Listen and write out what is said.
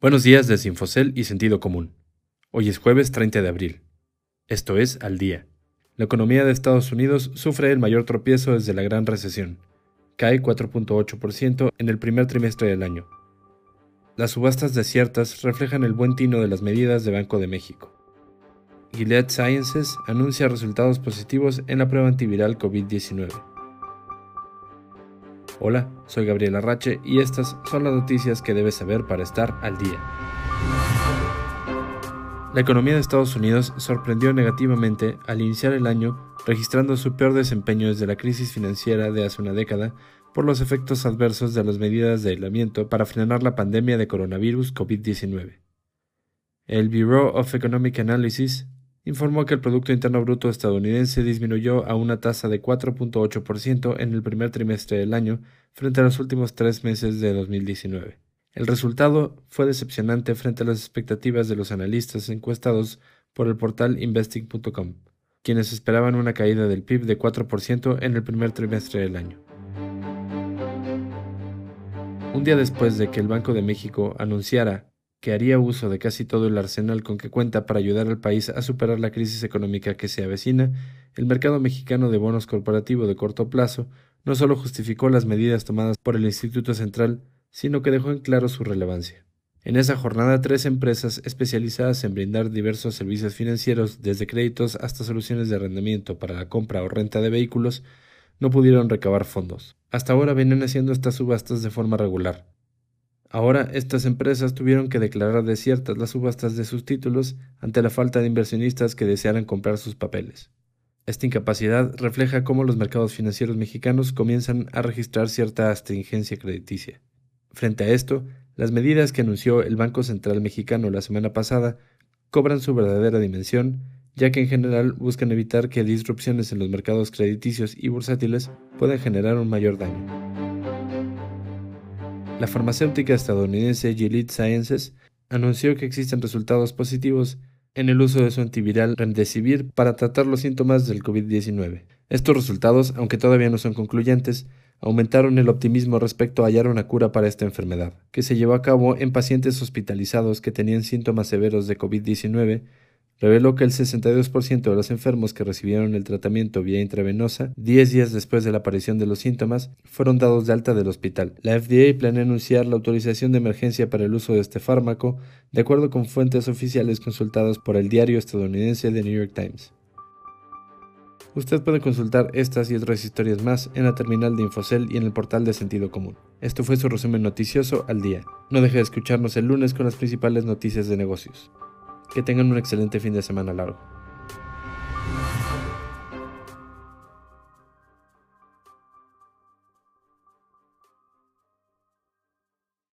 Buenos días desde Infocel y Sentido Común. Hoy es jueves 30 de abril. Esto es Al Día. La economía de Estados Unidos sufre el mayor tropiezo desde la Gran Recesión. Cae 4.8% en el primer trimestre del año. Las subastas desiertas reflejan el buen tino de las medidas de Banco de México. Gilead Sciences anuncia resultados positivos en la prueba antiviral COVID-19. Hola, soy Gabriel Arrache y estas son las noticias que debes saber para estar al día. La economía de Estados Unidos sorprendió negativamente al iniciar el año, registrando su peor desempeño desde la crisis financiera de hace una década por los efectos adversos de las medidas de aislamiento para frenar la pandemia de coronavirus COVID-19. El Bureau of Economic Analysis informó que el Producto Interno Bruto estadounidense disminuyó a una tasa de 4.8% en el primer trimestre del año frente a los últimos tres meses de 2019. El resultado fue decepcionante frente a las expectativas de los analistas encuestados por el portal investing.com, quienes esperaban una caída del PIB de 4% en el primer trimestre del año. Un día después de que el Banco de México anunciara que haría uso de casi todo el arsenal con que cuenta para ayudar al país a superar la crisis económica que se avecina, el mercado mexicano de bonos corporativo de corto plazo no solo justificó las medidas tomadas por el Instituto Central, sino que dejó en claro su relevancia. En esa jornada, tres empresas especializadas en brindar diversos servicios financieros, desde créditos hasta soluciones de arrendamiento para la compra o renta de vehículos, no pudieron recabar fondos. Hasta ahora vienen haciendo estas subastas de forma regular, Ahora estas empresas tuvieron que declarar desiertas las subastas de sus títulos ante la falta de inversionistas que desearan comprar sus papeles. Esta incapacidad refleja cómo los mercados financieros mexicanos comienzan a registrar cierta astringencia crediticia. Frente a esto, las medidas que anunció el Banco Central mexicano la semana pasada cobran su verdadera dimensión, ya que en general buscan evitar que disrupciones en los mercados crediticios y bursátiles puedan generar un mayor daño. La farmacéutica estadounidense Gilead Sciences anunció que existen resultados positivos en el uso de su antiviral Remdesivir para tratar los síntomas del COVID-19. Estos resultados, aunque todavía no son concluyentes, aumentaron el optimismo respecto a hallar una cura para esta enfermedad, que se llevó a cabo en pacientes hospitalizados que tenían síntomas severos de COVID-19 reveló que el 62% de los enfermos que recibieron el tratamiento vía intravenosa, 10 días después de la aparición de los síntomas, fueron dados de alta del hospital. La FDA planea anunciar la autorización de emergencia para el uso de este fármaco, de acuerdo con fuentes oficiales consultadas por el diario estadounidense The New York Times. Usted puede consultar estas y otras historias más en la terminal de Infocel y en el portal de Sentido Común. Esto fue su resumen noticioso al día. No deje de escucharnos el lunes con las principales noticias de negocios. Que tengan un excelente fin de semana largo.